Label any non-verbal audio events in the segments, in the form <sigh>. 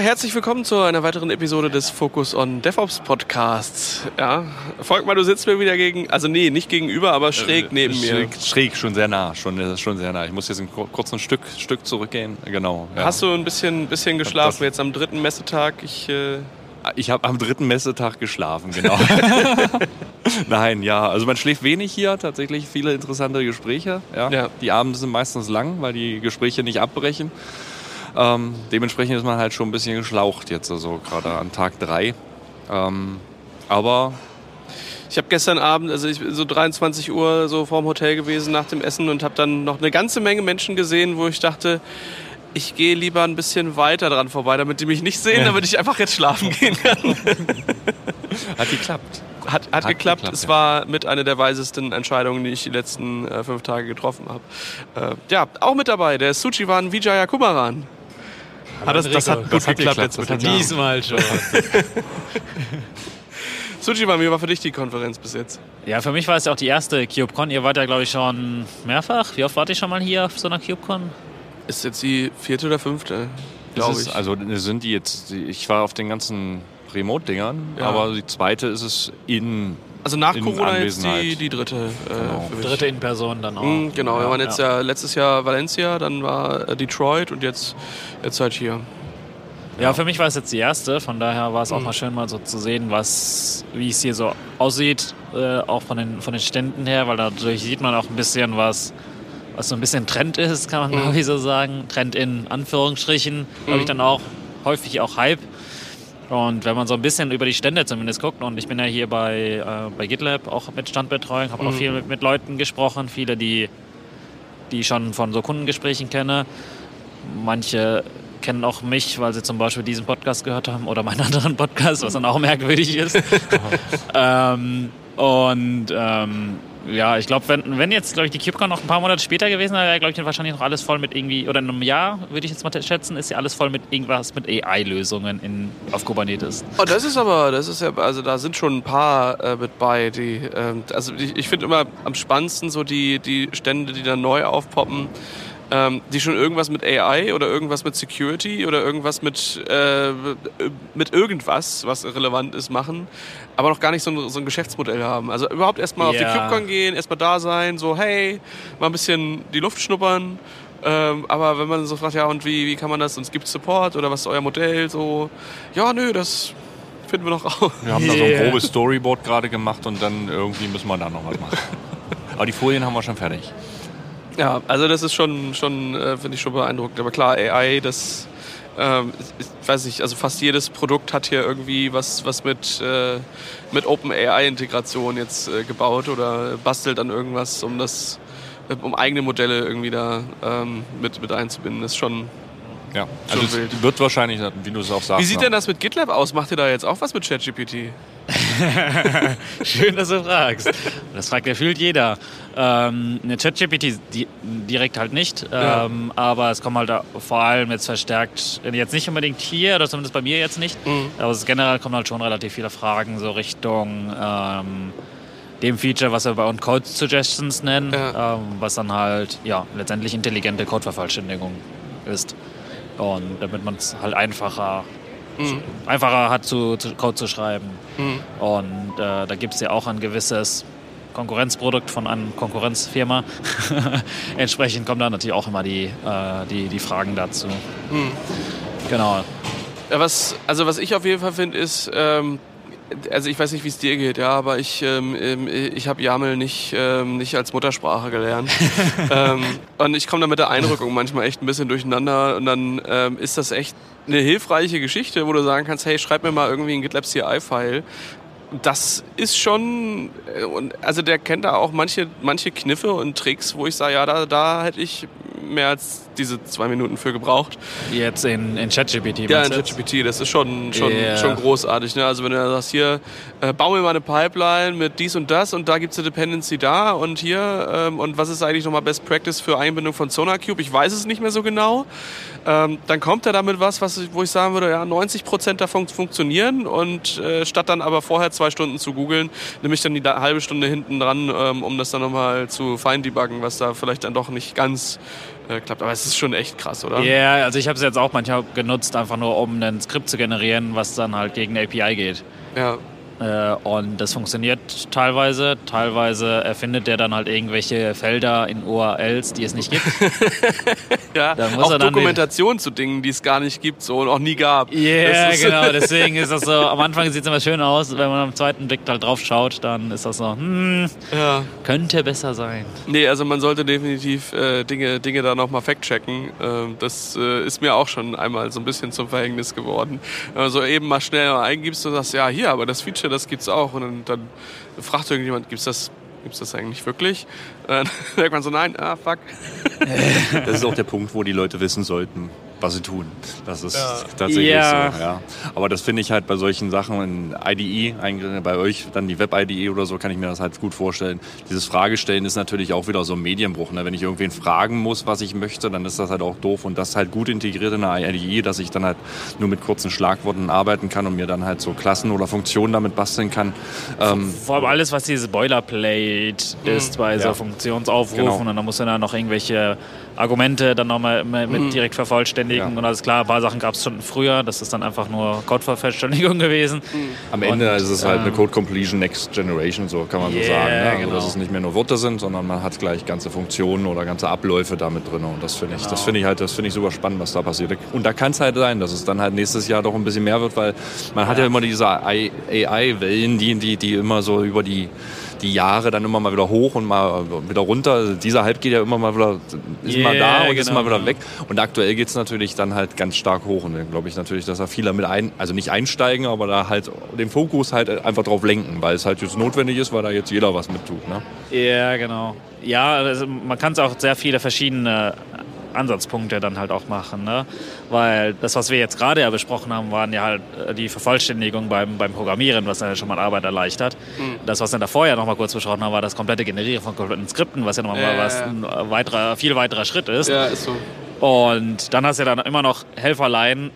herzlich willkommen zu einer weiteren Episode des Focus on DevOps Podcasts. Ja, Volkmar, du sitzt mir wieder gegen, also nee, nicht gegenüber, aber schräg äh, neben schräg, mir. Schräg, schon sehr nah, schon, schon sehr nah. Ich muss jetzt ein kurzes Stück, Stück zurückgehen. Genau. Ja. Hast du ein bisschen, bisschen geschlafen das, jetzt am dritten Messetag? Ich, äh ich habe am dritten Messetag geschlafen, genau. <laughs> Nein, ja, also man schläft wenig hier, tatsächlich viele interessante Gespräche. Ja. ja. Die Abende sind meistens lang, weil die Gespräche nicht abbrechen. Ähm, dementsprechend ist man halt schon ein bisschen geschlaucht jetzt, also gerade an Tag 3. Ähm, aber ich habe gestern Abend, also ich bin so 23 Uhr so vorm Hotel gewesen nach dem Essen und habe dann noch eine ganze Menge Menschen gesehen, wo ich dachte, ich gehe lieber ein bisschen weiter dran vorbei, damit die mich nicht sehen, ja. damit ich einfach jetzt schlafen gehen kann. <laughs> Hat geklappt. Hat, hat, hat geklappt. geklappt. Es ja. war mit einer der weisesten Entscheidungen, die ich die letzten äh, fünf Tage getroffen habe. Äh, ja, auch mit dabei, der Suchiwan Vijaya Kumaran. Hat das, das, hat gut das geklappt, geklappt jetzt mit Diesmal schon. <laughs> Sujiban, wie war für dich die Konferenz bis jetzt? Ja, für mich war es ja auch die erste CubeCon. Ihr wart ja, glaube ich, schon mehrfach. Wie oft wart ihr schon mal hier auf so einer CubeCon? Ist jetzt die vierte oder fünfte, glaube ich. Also sind die jetzt, ich war auf den ganzen Remote-Dingern, ja. aber die zweite ist es in also nach in Corona jetzt die, die dritte. Äh, genau. Dritte in Person dann auch. Mhm, genau, ja, wir waren jetzt ja. ja. letztes Jahr Valencia, dann war äh, Detroit und jetzt, jetzt halt hier. Ja, für mich war es jetzt die erste, von daher war es auch mhm. mal schön mal so zu sehen, was, wie es hier so aussieht, äh, auch von den, von den Ständen her, weil dadurch sieht man auch ein bisschen, was, was so ein bisschen Trend ist, kann man mhm. <laughs> glaube ich so sagen. Trend in Anführungsstrichen, glaube ich mhm. dann auch häufig auch Hype. Und wenn man so ein bisschen über die Stände zumindest guckt, und ich bin ja hier bei, äh, bei GitLab auch mit Standbetreuung, habe mhm. auch viel mit, mit, Leuten gesprochen, viele, die, die ich schon von so Kundengesprächen kenne. Manche kennen auch mich, weil sie zum Beispiel diesen Podcast gehört haben oder meinen <laughs> anderen Podcast, was dann auch merkwürdig ist. <laughs> ähm, und ähm, ja, ich glaube, wenn, wenn jetzt, glaube ich, die KubeCon noch ein paar Monate später gewesen wäre, wäre, glaube ich, wahrscheinlich noch alles voll mit irgendwie, oder in einem Jahr, würde ich jetzt mal schätzen, ist ja alles voll mit irgendwas mit AI-Lösungen auf Kubernetes. Oh, das ist aber, das ist ja, also da sind schon ein paar äh, mit bei, die, äh, also ich, ich finde immer am spannendsten so die, die Stände, die dann neu aufpoppen ähm, die schon irgendwas mit AI oder irgendwas mit Security oder irgendwas mit, äh, mit irgendwas, was relevant ist, machen, aber noch gar nicht so ein, so ein Geschäftsmodell haben. Also überhaupt erstmal yeah. auf die KubeCon gehen, erstmal da sein, so hey, mal ein bisschen die Luft schnuppern. Ähm, aber wenn man so fragt, ja, und wie, wie kann man das, und gibt Support oder was ist euer Modell, so, ja, nö, das finden wir noch raus. Wir haben yeah. da so ein grobes Storyboard gerade gemacht und dann irgendwie müssen wir da noch was machen. <laughs> aber die Folien haben wir schon fertig. Ja, also das ist schon, schon äh, finde ich schon beeindruckend. Aber klar, AI, das, ähm, ich weiß nicht, also fast jedes Produkt hat hier irgendwie was, was mit, äh, mit Open AI-Integration jetzt äh, gebaut oder bastelt an irgendwas, um das, um eigene Modelle irgendwie da ähm, mit, mit einzubinden. Das ist schon, ja, also es wird wahrscheinlich, wie du es auch sagst. Wie sieht denn das mit GitLab aus? Macht ihr da jetzt auch was mit ChatGPT? <laughs> <laughs> Schön, dass du fragst. Das fragt gefühlt jeder. Ähm, eine ChatGPT direkt halt nicht, ja. ähm, aber es kommen halt vor allem jetzt verstärkt, jetzt nicht unbedingt hier, oder zumindest bei mir jetzt nicht, mhm. aber es generell kommen halt schon relativ viele Fragen so Richtung ähm, dem Feature, was wir bei uns Code Suggestions nennen, ja. Ähm, was dann halt ja letztendlich intelligente Codevervollständigung ist. Und damit man es halt einfacher mhm. einfacher hat, zu, zu, Code zu schreiben. Mhm. Und äh, da gibt es ja auch ein gewisses Konkurrenzprodukt von einer Konkurrenzfirma. <laughs> Entsprechend kommen da natürlich auch immer die, äh, die, die Fragen dazu. Mhm. Genau. Was, also was ich auf jeden Fall finde, ist, ähm, also ich weiß nicht, wie es dir geht, ja, aber ich, ähm, ähm ich habe YAML nicht, ähm, nicht als Muttersprache gelernt. <laughs> ähm, und ich komme da mit der Einrückung manchmal echt ein bisschen durcheinander und dann ähm, ist das echt eine hilfreiche Geschichte, wo du sagen kannst, hey, schreib mir mal irgendwie ein GitLab CI-File. Das ist schon, äh, also der kennt da auch manche, manche Kniffe und Tricks, wo ich sage, ja, da, da hätte ich mehr als diese zwei Minuten für gebraucht. Jetzt in, in ChatGPT? Ja, in ChatGPT. Das ist schon, schon, yeah. schon großartig. Ne? Also wenn du sagst, hier, äh, bau mir mal eine Pipeline mit dies und das und da gibt es eine Dependency da und hier ähm, und was ist eigentlich nochmal Best Practice für Einbindung von SonarCube? Ich weiß es nicht mehr so genau. Ähm, dann kommt er damit was, was wo ich sagen würde, ja, 90 Prozent davon funktionieren und äh, statt dann aber vorher zwei Stunden zu googeln, nehme ich dann die halbe Stunde hinten dran, ähm, um das dann nochmal zu fein debuggen, was da vielleicht dann doch nicht ganz äh, klappt. Aber es ist schon echt krass, oder? Ja, yeah, also ich habe es jetzt auch manchmal genutzt, einfach nur um ein Skript zu generieren, was dann halt gegen API geht. Ja. Äh, und das funktioniert teilweise. Teilweise erfindet der dann halt irgendwelche Felder in URLs, die es nicht gibt. <laughs> ja, auch Dokumentation zu Dingen, die es gar nicht gibt so und auch nie gab. Ja, yeah, genau. <laughs> Deswegen ist das so, am Anfang sieht es immer schön aus. Wenn man am zweiten Blick halt drauf schaut, dann ist das so, hm, ja. könnte besser sein. Nee, also man sollte definitiv äh, Dinge, Dinge da nochmal fact-checken. Äh, das äh, ist mir auch schon einmal so ein bisschen zum Verhängnis geworden. Also eben mal schnell eingibst und sagst, ja, hier, aber das Feature Geschichte, das gibt's auch. Und dann, dann fragt irgendjemand, gibt's das, gibt's das eigentlich wirklich? Dann <laughs> merkt man so, nein, ah, fuck. Das ist auch der Punkt, wo die Leute wissen sollten, was sie tun. Das ist ja. tatsächlich ja. so. Ja. Aber das finde ich halt bei solchen Sachen in IDE, bei euch dann die Web-IDE oder so, kann ich mir das halt gut vorstellen. Dieses Fragestellen ist natürlich auch wieder so ein Medienbruch. Ne? Wenn ich irgendwen fragen muss, was ich möchte, dann ist das halt auch doof. Und das halt gut integriert in der IDE, dass ich dann halt nur mit kurzen Schlagworten arbeiten kann und mir dann halt so Klassen oder Funktionen damit basteln kann. Ähm, Vor allem alles, was dieses Boilerplate mhm. ist bei so Funktionsaufrufen genau. und dann muss man da noch irgendwelche Argumente dann nochmal mit mhm. direkt vervollständigen. Ja. Und alles klar, ein paar Sachen gab es schon früher. Das ist dann einfach nur Codevervollständigung <laughs> gewesen. Mhm. Am Ende und, ist es halt ähm, eine Code Completion Next Generation, so kann man yeah, so sagen. Ne? Also, genau. Dass es nicht mehr nur Worte sind, sondern man hat gleich ganze Funktionen oder ganze Abläufe damit drin. Und das finde ich, genau. das finde ich halt, das finde ich super spannend, was da passiert. Und da kann es halt sein, dass es dann halt nächstes Jahr doch ein bisschen mehr wird, weil man ja. hat ja immer diese AI-Wellen, die, die, die immer so über die die Jahre dann immer mal wieder hoch und mal wieder runter. Also dieser Hype geht ja immer mal wieder, ist yeah, mal da und genau, ist mal wieder weg. Und aktuell geht es natürlich dann halt ganz stark hoch. Und dann glaube ich natürlich, dass da viele mit ein, also nicht einsteigen, aber da halt den Fokus halt einfach drauf lenken, weil es halt jetzt notwendig ist, weil da jetzt jeder was mit tut. Ne? Ja, genau. Ja, also man kann es auch sehr viele verschiedene Ansatzpunkte dann halt auch machen. Ne? Weil das, was wir jetzt gerade ja besprochen haben, waren ja halt äh, die Vervollständigung beim, beim Programmieren, was dann schon mal Arbeit erleichtert. Mhm. Das, was wir davor ja noch mal kurz besprochen haben, war das komplette Generieren von kompletten Skripten, was ja nochmal ja, was ein weiterer, viel weiterer Schritt ist. Ja, ist so. Und dann hast du ja dann immer noch Helferlein,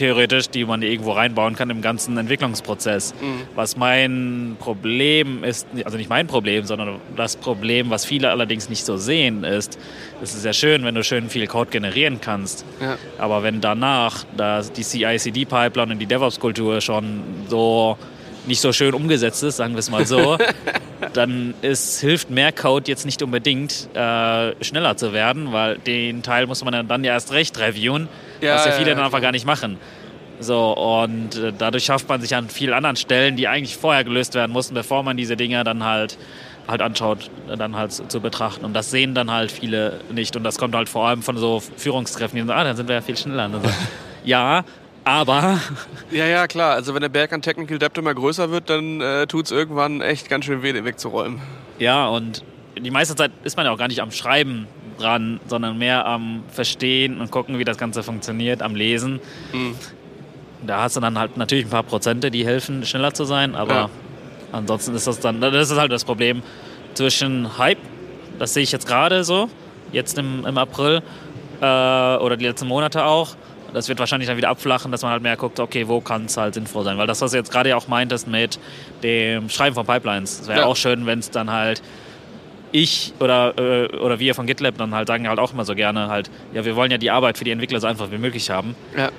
theoretisch, die man irgendwo reinbauen kann im ganzen Entwicklungsprozess. Mhm. Was mein Problem ist, also nicht mein Problem, sondern das Problem, was viele allerdings nicht so sehen, ist, es ist ja schön, wenn du schön viel Code generieren kannst. Ja. Aber wenn danach die CI-CD-Pipeline und die DevOps-Kultur schon so nicht so schön umgesetzt ist, sagen wir es mal so, <laughs> dann ist, hilft mehr Code jetzt nicht unbedingt, äh, schneller zu werden, weil den Teil muss man dann ja erst recht reviewen, ja, was ja viele ja, dann einfach gar nicht machen. So, und äh, dadurch schafft man sich an vielen anderen Stellen, die eigentlich vorher gelöst werden mussten, bevor man diese Dinger dann halt halt anschaut, dann halt zu betrachten. Und das sehen dann halt viele nicht. Und das kommt halt vor allem von so Führungskräften, die sagen, ah, dann sind wir ja viel schneller. So, <laughs> ja, aber. <laughs> Ja, ja, klar. Also wenn der Berg an Technical Debt immer größer wird, dann äh, tut es irgendwann echt ganz schön weh, wegzuräumen. Ja, und die meiste Zeit ist man ja auch gar nicht am Schreiben dran, sondern mehr am Verstehen und gucken, wie das Ganze funktioniert, am Lesen. Mhm. Da hast du dann halt natürlich ein paar Prozente, die helfen, schneller zu sein, aber ja. ansonsten ist das dann, das ist halt das Problem zwischen Hype, das sehe ich jetzt gerade so, jetzt im, im April äh, oder die letzten Monate auch, das wird wahrscheinlich dann wieder abflachen, dass man halt mehr guckt, okay, wo kann es halt sinnvoll sein. Weil das, was du jetzt gerade ja auch meintest mit dem Schreiben von Pipelines, es wäre ja. auch schön, wenn es dann halt ich oder, äh, oder wir von GitLab dann halt sagen halt auch immer so gerne halt, ja, wir wollen ja die Arbeit für die Entwickler so einfach wie möglich haben. Ja.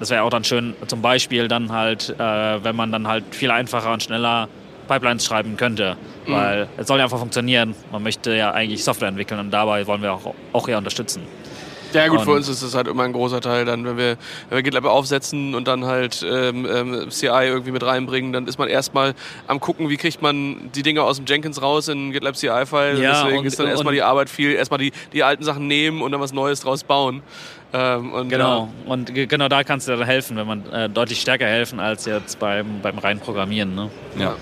Das wäre auch dann schön, zum Beispiel dann halt, äh, wenn man dann halt viel einfacher und schneller Pipelines schreiben könnte. Mhm. Weil es soll ja einfach funktionieren. Man möchte ja eigentlich Software entwickeln und dabei wollen wir auch, auch eher unterstützen. Ja gut, und für uns ist es halt immer ein großer Teil dann, wenn wir, wenn wir GitLab aufsetzen und dann halt ähm, ähm, CI irgendwie mit reinbringen, dann ist man erstmal am gucken, wie kriegt man die Dinge aus dem Jenkins raus in GitLab CI-File. Ja, Deswegen und, ist dann erstmal die Arbeit viel, erstmal die, die alten Sachen nehmen und dann was Neues draus bauen. Ähm, und genau, ja. und genau da kannst du dann helfen, wenn man äh, deutlich stärker helfen als jetzt beim, beim reinen Programmieren. Ne? Ja.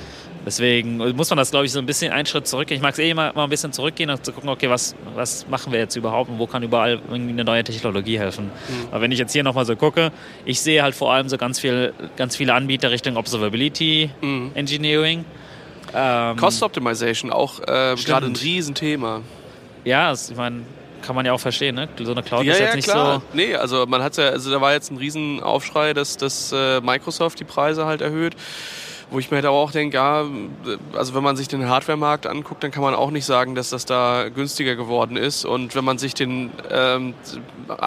Deswegen muss man das, glaube ich, so ein bisschen einen Schritt zurück. Ich mag es eh immer, mal ein bisschen zurückgehen und zu gucken, okay, was, was machen wir jetzt überhaupt und wo kann überall irgendwie eine neue Technologie helfen. Mhm. Aber wenn ich jetzt hier nochmal so gucke, ich sehe halt vor allem so ganz, viel, ganz viele Anbieter Richtung Observability mhm. Engineering. Ähm, Cost Optimization, auch äh, gerade ein Riesenthema. Ja, das, ich meine, kann man ja auch verstehen, ne? So eine Cloud ja, ist jetzt ja, nicht klar. so. Nee, also man hat ja, also da war jetzt ein Riesenaufschrei, dass, dass äh, Microsoft die Preise halt erhöht wo ich mir halt auch denke, ja, also wenn man sich den Hardware-Markt anguckt, dann kann man auch nicht sagen, dass das da günstiger geworden ist. Und wenn man sich den ähm,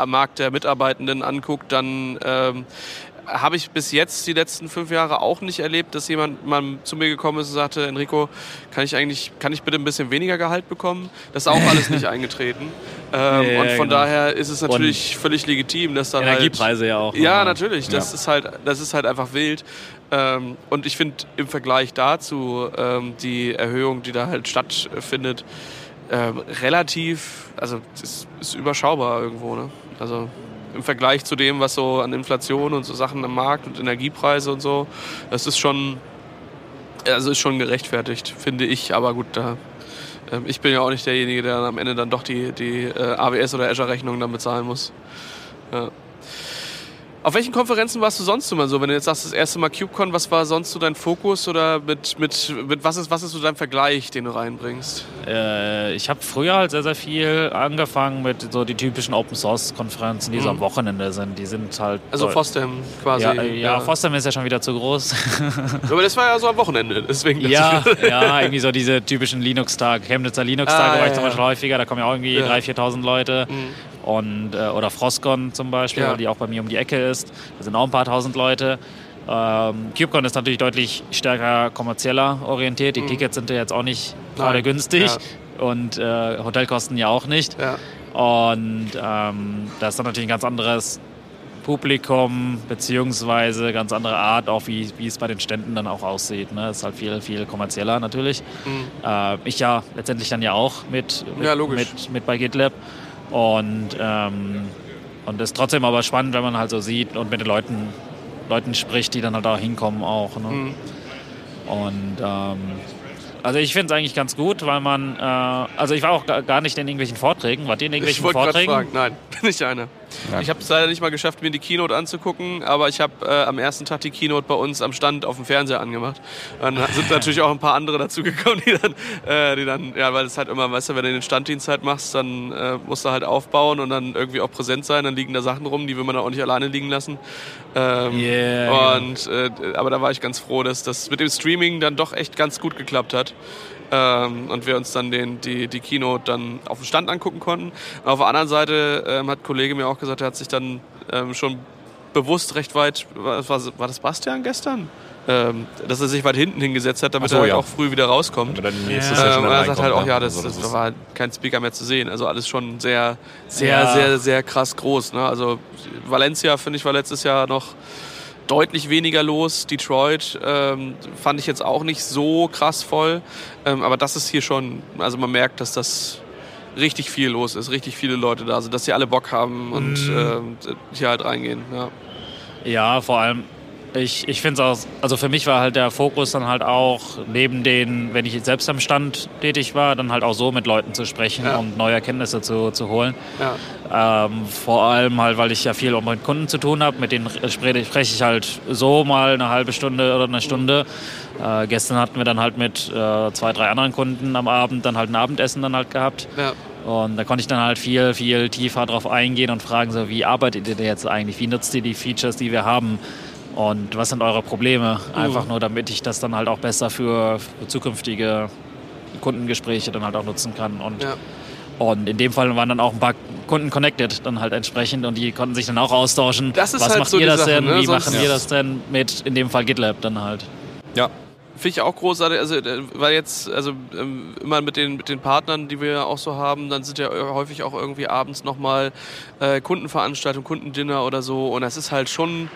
Markt der Mitarbeitenden anguckt, dann ähm, habe ich bis jetzt die letzten fünf Jahre auch nicht erlebt, dass jemand mal zu mir gekommen ist und sagte, Enrico, kann ich eigentlich, kann ich bitte ein bisschen weniger Gehalt bekommen? Das ist auch <laughs> alles nicht eingetreten. Ähm, ja, und von genau. daher ist es natürlich und völlig legitim, dass dann Energiepreise halt, ja auch. Ja, natürlich. Das ja. ist halt, das ist halt einfach wild. Ähm, und ich finde im Vergleich dazu ähm, die Erhöhung, die da halt stattfindet, ähm, relativ, also ist, ist überschaubar irgendwo. Ne? Also im Vergleich zu dem, was so an Inflation und so Sachen am Markt und Energiepreise und so, das ist schon, also ist schon gerechtfertigt, finde ich. Aber gut, da, ich bin ja auch nicht derjenige, der am Ende dann doch die, die äh, AWS oder Azure-Rechnungen dann bezahlen muss. Ja. Auf welchen Konferenzen warst du sonst immer so? Wenn du jetzt sagst, das erste Mal KubeCon, was war sonst so dein Fokus oder mit, mit, mit was, ist, was ist so dein Vergleich, den du reinbringst? Äh, ich habe früher halt sehr, sehr viel angefangen mit so die typischen Open Source Konferenzen, die mhm. so am Wochenende sind. Die sind halt. Also FOSDEM quasi. Ja, äh, ja, ja. FOSDEM ist ja schon wieder zu groß. Aber das war ja so am Wochenende, deswegen. Ja, <laughs> ja, irgendwie so diese typischen Linux-Tage. Chemnitzer Linux-Tage ah, war ich zum Beispiel häufiger, da kommen ja auch irgendwie ja. 3.000, 4.000 Leute. Mhm und, äh, oder Frostcon zum Beispiel, ja. die auch bei mir um die Ecke ist. Da sind auch ein paar tausend Leute. Ähm, KubeCon ist natürlich deutlich stärker kommerzieller orientiert. Die mhm. Tickets sind ja jetzt auch nicht gerade günstig ja. und äh, Hotelkosten ja auch nicht. Ja. Und ähm, da ist dann natürlich ein ganz anderes Publikum beziehungsweise ganz andere Art, auch wie, wie es bei den Ständen dann auch aussieht. Ne? Ist halt viel, viel kommerzieller natürlich. Mhm. Äh, ich ja letztendlich dann ja auch mit, mit, ja, mit, mit bei GitLab. Und, ähm, und ist trotzdem aber spannend, wenn man halt so sieht und mit den Leuten, Leuten spricht, die dann halt auch hinkommen auch. Ne? Mhm. Und ähm, also ich finde es eigentlich ganz gut, weil man, äh, also ich war auch gar nicht in irgendwelchen Vorträgen. Wart ihr in irgendwelchen ich Vorträgen? Fragen. Nein, <laughs> nicht eine. Ja. Ich habe es leider nicht mal geschafft, mir die Keynote anzugucken, aber ich habe äh, am ersten Tag die Keynote bei uns am Stand auf dem Fernseher angemacht. Dann sind natürlich auch ein paar andere dazugekommen, <laughs> die dann, äh, die dann, ja, weil es halt immer, weißt du, wenn du den Standdienst halt machst, dann äh, musst du halt aufbauen und dann irgendwie auch präsent sein. Dann liegen da Sachen rum, die will man dann auch nicht alleine liegen lassen. Ähm, yeah, und, äh, aber da war ich ganz froh, dass das mit dem Streaming dann doch echt ganz gut geklappt hat. Ähm, und wir uns dann den, die, die Keynote dann auf dem Stand angucken konnten. Und auf der anderen Seite ähm, hat ein Kollege mir auch gesagt, er hat sich dann ähm, schon bewusst recht weit, war, war das Bastian gestern? Ähm, dass er sich weit hinten hingesetzt hat, damit so, er halt ja. auch früh wieder rauskommt. Ja. Ähm, und er sagt halt auch, ja, das, das, das, war kein Speaker mehr zu sehen. Also alles schon sehr, sehr, ja. sehr, sehr krass groß. Ne? Also Valencia, finde ich, war letztes Jahr noch deutlich weniger los. Detroit ähm, fand ich jetzt auch nicht so krass voll. Ähm, aber das ist hier schon, also man merkt, dass das richtig viel los ist, richtig viele Leute da sind, dass sie alle Bock haben und mm. ähm, hier halt reingehen. Ja. ja, vor allem ich, ich finde es auch, also für mich war halt der Fokus dann halt auch, neben den, wenn ich selbst am Stand tätig war, dann halt auch so mit Leuten zu sprechen ja. und neue Erkenntnisse zu, zu holen. Ja. Ähm, vor allem halt, weil ich ja viel mit Kunden zu tun habe, mit denen spreche ich halt so mal eine halbe Stunde oder eine Stunde. Äh, gestern hatten wir dann halt mit äh, zwei, drei anderen Kunden am Abend dann halt ein Abendessen dann halt gehabt. Ja. Und da konnte ich dann halt viel, viel tiefer drauf eingehen und fragen, so wie arbeitet ihr jetzt eigentlich? Wie nutzt ihr die Features, die wir haben? Und was sind eure Probleme? Einfach nur, damit ich das dann halt auch besser für, für zukünftige Kundengespräche dann halt auch nutzen kann. Und, ja. und in dem Fall waren dann auch ein paar Kunden connected dann halt entsprechend und die konnten sich dann auch austauschen. Das ist was halt macht so ihr das Sache, denn? Ne? Wie Sonst machen wir das denn mit, in dem Fall GitLab dann halt? Ja, Finde ich auch großartig, also äh, weil jetzt, also ähm, immer mit den, mit den Partnern, die wir auch so haben, dann sind ja häufig auch irgendwie abends nochmal äh, Kundenveranstaltungen, Kundendinner oder so. Und das ist halt schon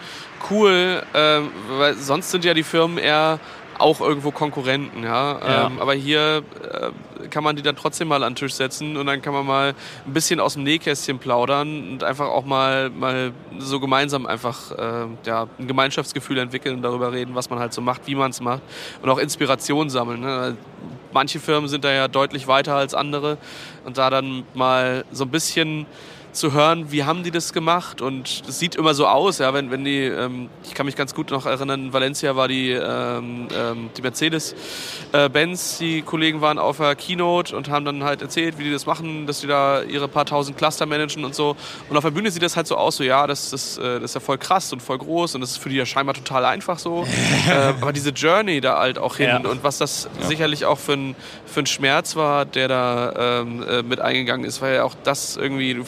cool, äh, weil sonst sind ja die Firmen eher auch irgendwo Konkurrenten, ja. ja. Ähm, aber hier äh, kann man die dann trotzdem mal an den Tisch setzen und dann kann man mal ein bisschen aus dem Nähkästchen plaudern und einfach auch mal, mal so gemeinsam einfach äh, ja, ein Gemeinschaftsgefühl entwickeln und darüber reden, was man halt so macht, wie man es macht und auch Inspiration sammeln. Ne? Manche Firmen sind da ja deutlich weiter als andere und da dann mal so ein bisschen zu hören, wie haben die das gemacht und es sieht immer so aus, ja, wenn, wenn die, ähm, ich kann mich ganz gut noch erinnern, in Valencia war die, ähm, ähm, die Mercedes-Benz, äh, die Kollegen waren auf der Keynote und haben dann halt erzählt, wie die das machen, dass die da ihre paar tausend Cluster managen und so und auf der Bühne sieht das halt so aus, so ja, das, das, äh, das ist ja voll krass und voll groß und das ist für die ja scheinbar total einfach so, <laughs> äh, aber diese Journey da halt auch hin ja. und was das ja. sicherlich auch für ein, für ein Schmerz war, der da ähm, äh, mit eingegangen ist, weil ja auch das irgendwie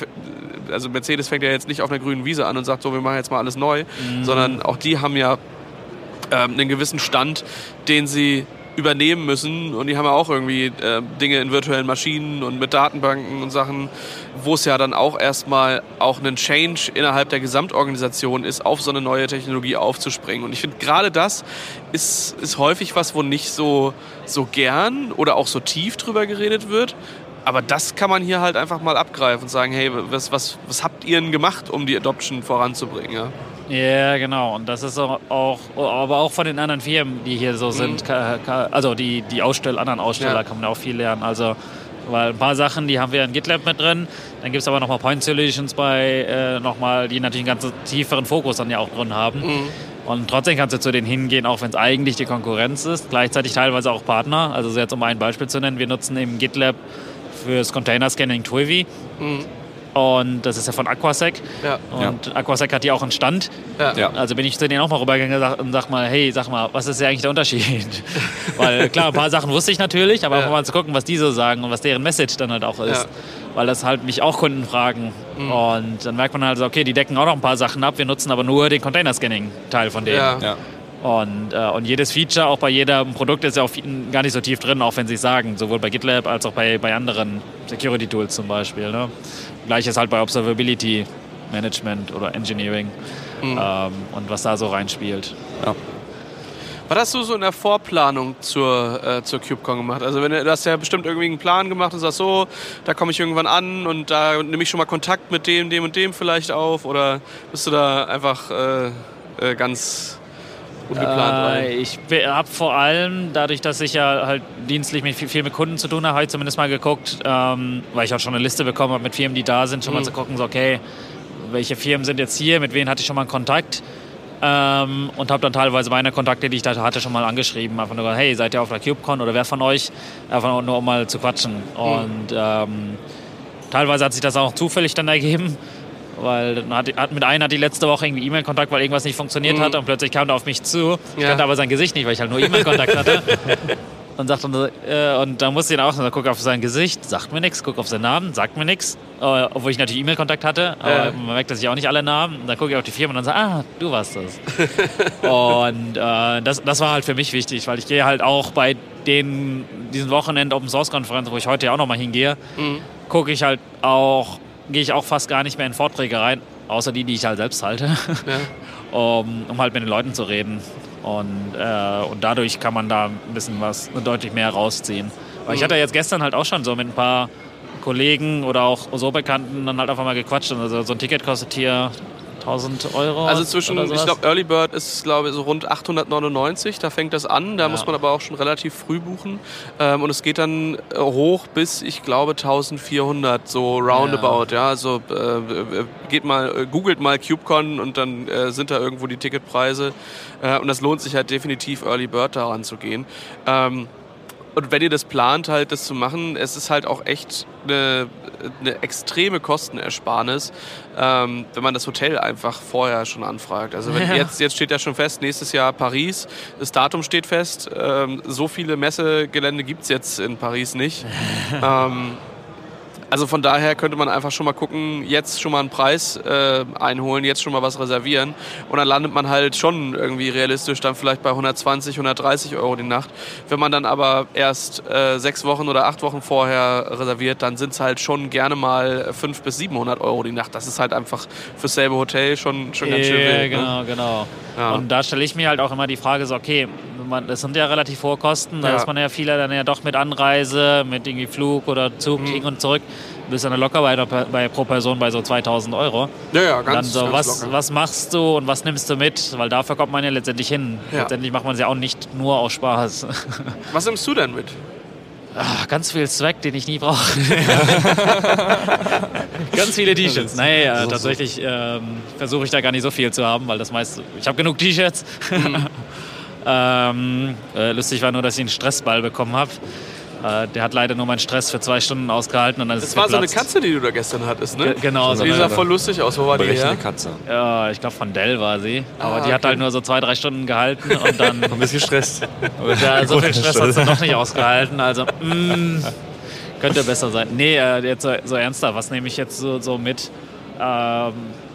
also Mercedes fängt ja jetzt nicht auf einer grünen Wiese an und sagt so, wir machen jetzt mal alles neu, mhm. sondern auch die haben ja ähm, einen gewissen Stand, den sie übernehmen müssen und die haben ja auch irgendwie äh, Dinge in virtuellen Maschinen und mit Datenbanken und Sachen, wo es ja dann auch erstmal auch einen Change innerhalb der Gesamtorganisation ist, auf so eine neue Technologie aufzuspringen. Und ich finde gerade das ist, ist häufig was, wo nicht so, so gern oder auch so tief drüber geredet wird, aber das kann man hier halt einfach mal abgreifen und sagen, hey, was, was, was habt ihr denn gemacht, um die Adoption voranzubringen? Ja? Ja, genau. Und das ist auch, aber auch von den anderen Firmen, die hier so sind, mhm. also die, die Ausstell anderen Aussteller ja. kann man auch viel lernen. Also, weil ein paar Sachen, die haben wir in GitLab mit drin. Dann gibt es aber nochmal Point Solutions bei, äh, nochmal, die natürlich einen ganz tieferen Fokus dann ja auch drin haben. Mhm. Und trotzdem kannst du zu denen hingehen, auch wenn es eigentlich die Konkurrenz ist. Gleichzeitig teilweise auch Partner. Also jetzt um ein Beispiel zu nennen, wir nutzen im GitLab fürs Container Scanning Twivi. Mhm. Und das ist ja von Aquasec. Ja. Und ja. Aquasec hat ja auch einen Stand. Ja. Also bin ich zu denen auch mal rübergegangen und sag mal, hey, sag mal, was ist ja eigentlich der Unterschied? <laughs> Weil klar, ein paar Sachen wusste ich natürlich, aber ja. auch mal zu gucken, was die so sagen und was deren Message dann halt auch ist. Weil das halt mich auch Kunden fragen. Mhm. Und dann merkt man halt so, okay, die decken auch noch ein paar Sachen ab, wir nutzen aber nur den Container-Scanning-Teil von denen. Und, äh, und jedes Feature, auch bei jedem Produkt, ist ja auch gar nicht so tief drin, auch wenn sie es sagen, sowohl bei GitLab als auch bei, bei anderen Security-Tools zum Beispiel. Ne? Gleiches halt bei Observability Management oder Engineering mhm. ähm, und was da so reinspielt. Ja. Was hast du so in der Vorplanung zur, äh, zur KubeCon gemacht? Also wenn du, du hast ja bestimmt irgendwie einen Plan gemacht und sagst so, da komme ich irgendwann an und da nehme ich schon mal Kontakt mit dem, dem und dem vielleicht auf oder bist du da einfach äh, äh, ganz ungeplant äh, Ich habe vor allem, dadurch, dass ich ja halt dienstlich mit viel, viel mit Kunden zu tun habe, habe ich zumindest mal geguckt, ähm, weil ich auch schon eine Liste bekommen habe mit Firmen, die da sind, schon mhm. mal zu gucken, so, okay, welche Firmen sind jetzt hier, mit wem hatte ich schon mal einen Kontakt. Ähm, und habe dann teilweise meine Kontakte, die ich da hatte, schon mal angeschrieben. Einfach nur, hey, seid ihr auf der CubeCon oder wer von euch? Einfach nur, um mal zu quatschen. Mhm. Und ähm, teilweise hat sich das auch zufällig dann ergeben. Weil dann hat, hat, mit einem hat die letzte Woche irgendwie E-Mail-Kontakt, weil irgendwas nicht funktioniert mhm. hat und plötzlich kam er auf mich zu. Ich ja. kannte aber sein Gesicht nicht, weil ich halt nur E-Mail-Kontakt hatte. <laughs> und sagt dann, äh, und da musste ich dann auch dann guck auf sein Gesicht, sagt mir nichts, guck auf seinen Namen, sagt mir nichts, äh, obwohl ich natürlich E-Mail-Kontakt hatte, aber äh. man merkt, dass ich auch nicht alle Namen. Und dann gucke ich auf die Firma und dann sage, ah, du warst das. <laughs> und äh, das, das war halt für mich wichtig, weil ich gehe halt auch bei den, diesen Wochenend Open Source Konferenz, wo ich heute ja auch nochmal hingehe, mhm. gucke ich halt auch gehe ich auch fast gar nicht mehr in Vorträge rein, außer die, die ich halt selbst halte, ja. <laughs> um, um, halt mit den Leuten zu reden. Und, äh, und dadurch kann man da ein bisschen was deutlich mehr rausziehen. Weil ich mhm. hatte jetzt gestern halt auch schon so mit ein paar Kollegen oder auch so Bekannten dann halt einfach mal gequatscht. Also so ein Ticket kostet hier 1000 Euro. Also zwischen, ich glaube, Early Bird ist, glaube ich, so rund 899. Da fängt das an. Da ja. muss man aber auch schon relativ früh buchen. Ähm, und es geht dann äh, hoch bis, ich glaube, 1400, so roundabout. Ja, ja also äh, äh, geht mal, äh, googelt mal CubeCon und dann äh, sind da irgendwo die Ticketpreise. Äh, und das lohnt sich halt definitiv, Early Bird daran zu gehen. Ähm, und wenn ihr das plant, halt das zu machen, es ist halt auch echt eine, eine extreme Kostenersparnis, ähm, wenn man das Hotel einfach vorher schon anfragt. Also wenn ja. jetzt, jetzt steht ja schon fest, nächstes Jahr Paris, das Datum steht fest. Ähm, so viele Messegelände gibt es jetzt in Paris nicht. <laughs> ähm, also von daher könnte man einfach schon mal gucken, jetzt schon mal einen Preis äh, einholen, jetzt schon mal was reservieren und dann landet man halt schon irgendwie realistisch dann vielleicht bei 120, 130 Euro die Nacht. Wenn man dann aber erst äh, sechs Wochen oder acht Wochen vorher reserviert, dann sind es halt schon gerne mal 500 bis 700 Euro die Nacht. Das ist halt einfach fürs selbe Hotel schon, schon ganz schön wild. Ne? Genau, ne? genau. Ja. Und da stelle ich mir halt auch immer die Frage so, okay, man, das sind ja relativ hohe Kosten, da ja. ist man ja viele dann ja doch mit Anreise, mit irgendwie Flug oder Zug mhm. hin und zurück bist dann locker bei, bei, pro Person bei so 2000 Euro. Ja, ja, ganz, dann so, ganz was, was machst du und was nimmst du mit? Weil dafür kommt man ja letztendlich hin. Ja. Letztendlich macht man es ja auch nicht nur aus Spaß. <laughs> Was nimmst du denn mit? Ach, ganz viel Swag, den ich nie brauche. <laughs> ganz viele T-Shirts. Nee, äh, tatsächlich ähm, versuche ich da gar nicht so viel zu haben, weil das meiste. Ich habe genug T-Shirts. Mhm. <laughs> ähm, äh, lustig war nur, dass ich einen Stressball bekommen habe. Äh, der hat leider nur meinen Stress für zwei Stunden ausgehalten und dann ist Das war geplatzt. so eine Katze, die du da gestern hattest, ne? G genau. So die sah voll lustig aus. Wo war die her? Katze. Ja, ich glaube von Dell war sie. Aber ah, die okay. hat halt nur so zwei, drei Stunden gehalten und dann... <laughs> ein bisschen gestresst. ja, so viel Stress hat sie noch nicht ausgehalten. Also, mm, könnte besser sein. Nee, äh, jetzt so, so ernster. Was nehme ich jetzt so, so mit? Ähm,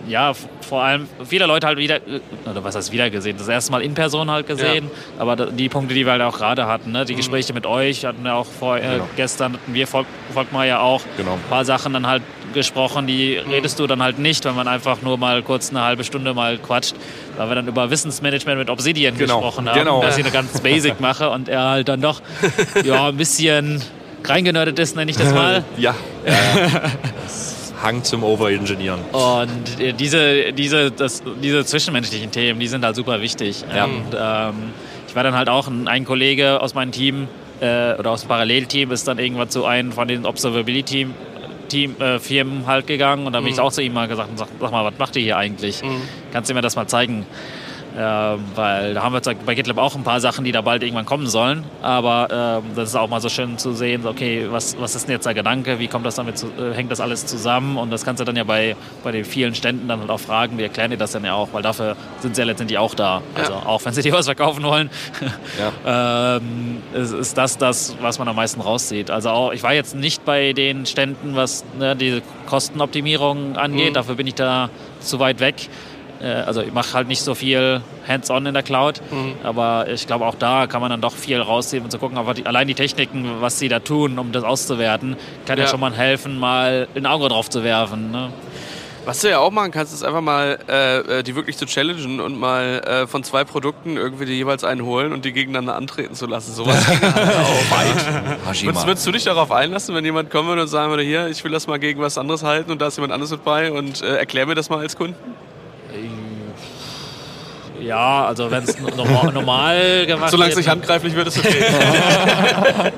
ja, vor allem viele Leute halt wieder, oder was heißt wieder gesehen, das erste Mal in Person halt gesehen, ja. aber die Punkte, die wir halt auch gerade hatten, ne? die mhm. Gespräche mit euch hatten wir auch vor, äh, genau. gestern, hatten wir Volk, Volkmar ja auch genau. ein paar Sachen dann halt gesprochen, die mhm. redest du dann halt nicht, wenn man einfach nur mal kurz eine halbe Stunde mal quatscht, weil wir dann über Wissensmanagement mit Obsidian genau. gesprochen haben, genau. dass ich eine ganz <laughs> basic mache und er halt dann doch ja, ein bisschen reingenördet ist, nenne ich das <laughs> mal. ja. ja. <laughs> Hang zum Overengineeren. Und äh, diese, diese, das, diese zwischenmenschlichen Themen, die sind halt super wichtig. Ja. Und ähm, ich war dann halt auch ein, ein Kollege aus meinem Team äh, oder aus dem Parallelteam ist dann irgendwann zu einem von den Observability Team, äh, Firmen halt gegangen und dann bin ich mhm. auch zu ihm mal gesagt und sag, sag mal, was macht ihr hier eigentlich? Mhm. Kannst du mir das mal zeigen? Ähm, weil da haben wir bei GitLab auch ein paar Sachen, die da bald irgendwann kommen sollen. Aber ähm, das ist auch mal so schön zu sehen, okay, was, was ist denn jetzt der Gedanke, wie kommt das damit zu, äh, hängt das alles zusammen? Und das kannst du dann ja bei, bei den vielen Ständen dann halt auch fragen, wie erklären die das denn ja auch, weil dafür sind sie ja letztendlich auch da. Also ja. auch wenn sie dir was verkaufen wollen, <laughs> ja. ähm, ist, ist, das das, was man am meisten rauszieht. Also auch, ich war jetzt nicht bei den Ständen, was ne, diese Kostenoptimierung angeht, mhm. dafür bin ich da zu weit weg. Äh, also ich mache halt nicht so viel hands-on in der Cloud, mhm. aber ich glaube auch da kann man dann doch viel rausziehen und zu gucken, aber die, allein die Techniken, was sie da tun, um das auszuwerten, kann ja, ja schon mal helfen, mal ein Auge drauf zu werfen. Ne? Was du ja auch machen kannst, ist einfach mal äh, äh die wirklich zu challengen und mal äh, von zwei Produkten irgendwie die jeweils einen holen und die gegeneinander antreten zu lassen. Sowas <laughs> geht halt auch weit. Würdest, würdest, du dich darauf einlassen, wenn jemand kommen würde und sagen würde, hier, ich will das mal gegen was anderes halten und da ist jemand anderes mit bei und äh, erklär mir das mal als Kunden? Ja, also wenn es normal, normal gemacht Solange es nicht handgreiflich wird, ist okay. <laughs>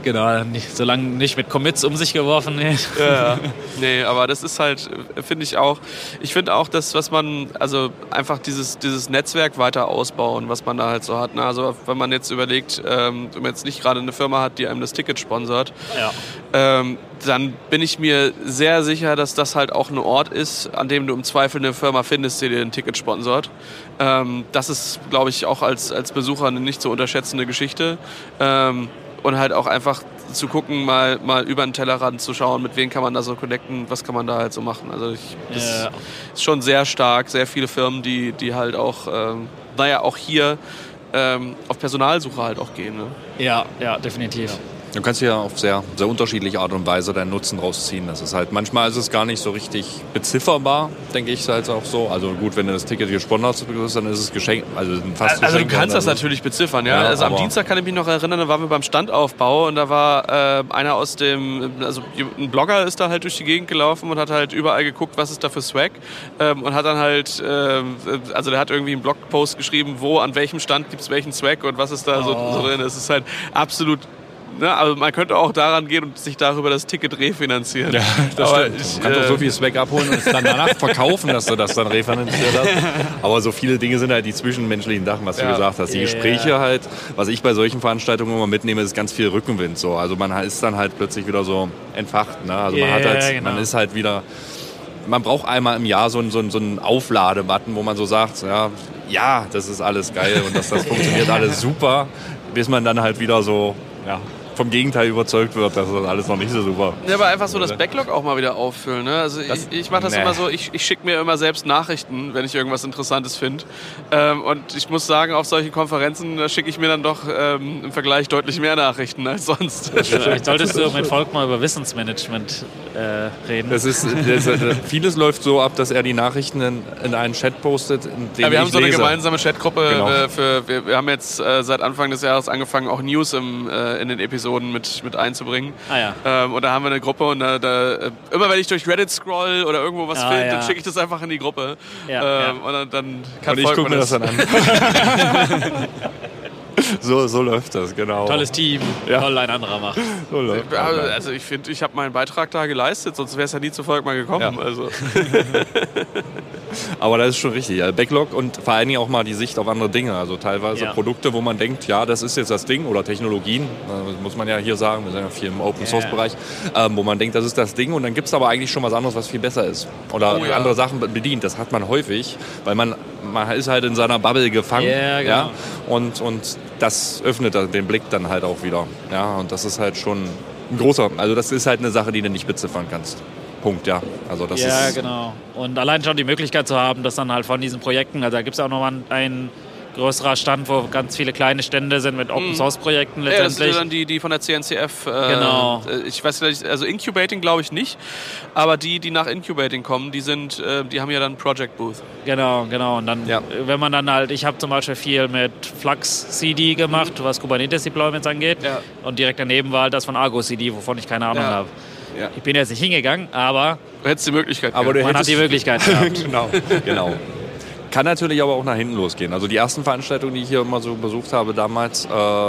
genau, nicht, solange nicht mit Commits um sich geworfen wird. Ja, ja. <laughs> Nee, aber das ist halt, finde ich auch, ich finde auch, dass was man, also einfach dieses, dieses Netzwerk weiter ausbauen, was man da halt so hat. Ne? Also wenn man jetzt überlegt, ähm, wenn man jetzt nicht gerade eine Firma hat, die einem das Ticket sponsert, ja. ähm, dann bin ich mir sehr sicher, dass das halt auch ein Ort ist, an dem du im Zweifel eine Firma findest, die dir ein Ticket sponsort. Ähm, das ist, glaube ich, auch als, als Besucher eine nicht zu unterschätzende Geschichte. Ähm, und halt auch einfach zu gucken, mal, mal über den Tellerrand zu schauen, mit wem kann man da so connecten, was kann man da halt so machen. Also ich, das ja. ist schon sehr stark, sehr viele Firmen, die, die halt auch, ähm, naja, auch hier ähm, auf Personalsuche halt auch gehen. Ne? Ja, ja, definitiv. Ja. Du kannst ja auf sehr, sehr unterschiedliche Art und Weise deinen Nutzen rausziehen. Das ist halt, manchmal ist es gar nicht so richtig bezifferbar, denke ich, halt auch so. Also gut, wenn du das Ticket gesponsert hast, dann ist es geschenkt, also fast Also du kannst das natürlich beziffern, ja. ja also am Dienstag kann ich mich noch erinnern, da waren wir beim Standaufbau und da war äh, einer aus dem, also ein Blogger ist da halt durch die Gegend gelaufen und hat halt überall geguckt, was ist da für Swag ähm, und hat dann halt, äh, also der hat irgendwie einen Blogpost geschrieben, wo, an welchem Stand gibt es welchen Swag und was ist da oh. so, so drin. Es ist halt absolut Ne, also man könnte auch daran gehen und sich darüber das Ticket refinanzieren. Ja, das Aber stimmt. Ich, du kannst äh, doch so viel Swag abholen und es dann danach <laughs> verkaufen, dass du das dann refinanziert hast. <laughs> Aber so viele Dinge sind halt die zwischenmenschlichen Sachen, was ja. du gesagt hast. Die yeah. Gespräche halt, was ich bei solchen Veranstaltungen immer mitnehme, ist ganz viel Rückenwind. So. Also man ist dann halt plötzlich wieder so entfacht. Ne? Also yeah, man, hat halt, genau. man ist halt wieder man braucht einmal im Jahr so einen, so einen, so einen Aufladebutton, wo man so sagt, ja, ja, das ist alles geil und das, das <laughs> funktioniert alles super, bis man dann halt wieder so ja, vom Gegenteil überzeugt wird, das ist alles noch nicht so super. Ja, aber einfach so das Backlog auch mal wieder auffüllen. Ne? Also das, ich, ich mache das nee. immer so, ich, ich schicke mir immer selbst Nachrichten, wenn ich irgendwas Interessantes finde. Ähm, und ich muss sagen, auf solchen Konferenzen schicke ich mir dann doch ähm, im Vergleich deutlich mehr Nachrichten als sonst. Vielleicht solltest du mit Volk mal über Wissensmanagement äh, reden. Das ist, das, äh, vieles läuft so ab, dass er die Nachrichten in, in einen Chat postet. ja, wir haben so eine gemeinsame Chatgruppe. Genau. Äh, für, wir, wir, haben jetzt äh, seit Anfang des Jahres angefangen, auch News im, äh, in den Episoden Episoden mit, mit einzubringen. Ah, ja. Ähm, und da haben wir eine Gruppe und da, da, äh, immer wenn ich durch Reddit scroll oder irgendwo was ah, finde, ja. dann schicke ich das einfach in die Gruppe. Ja, ähm, und dann, dann kann und ich gucke mir das dann <laughs> an. <laughs> so, so läuft das, genau. Tolles Team, ja. toll ein anderer macht. So läuft also ich finde, ich habe meinen Beitrag da geleistet, sonst wäre es ja nie zu Volk mal gekommen. Ja. Also. <laughs> Aber das ist schon richtig. Backlog und vor allen Dingen auch mal die Sicht auf andere Dinge. Also teilweise ja. Produkte, wo man denkt, ja, das ist jetzt das Ding oder Technologien, das muss man ja hier sagen, wir sind ja viel im Open-Source-Bereich, ähm, wo man denkt, das ist das Ding und dann gibt es aber eigentlich schon was anderes, was viel besser ist. Oder oh, andere Sachen bedient. Das hat man häufig, weil man, man ist halt in seiner Bubble gefangen. Yeah, genau. ja, und, und das öffnet den Blick dann halt auch wieder. Ja, und das ist halt schon ein großer, also das ist halt eine Sache, die du nicht beziffern kannst. Punkt, ja. Also das ja, genau. Und allein schon die Möglichkeit zu haben, dass dann halt von diesen Projekten, also da gibt es auch nochmal ein größerer Stand, wo ganz viele kleine Stände sind mit Open Source Projekten letztendlich. Ja, das sind dann die, die von der CNCF. Äh, genau. Ich weiß nicht, also Incubating glaube ich nicht, aber die, die nach Incubating kommen, die sind, äh, die haben ja dann Project Booth. Genau, genau. Und dann, ja. wenn man dann halt, ich habe zum Beispiel viel mit Flux CD gemacht, mhm. was Kubernetes Deployments angeht. Ja. Und direkt daneben war halt das von Argo CD, wovon ich keine Ahnung ja. habe. Ja. Ich bin jetzt nicht hingegangen, aber. Du hättest die Möglichkeit. Aber man hat die Möglichkeit. <laughs> genau. genau. Kann natürlich aber auch nach hinten losgehen. Also die ersten Veranstaltungen, die ich hier immer so besucht habe damals, äh,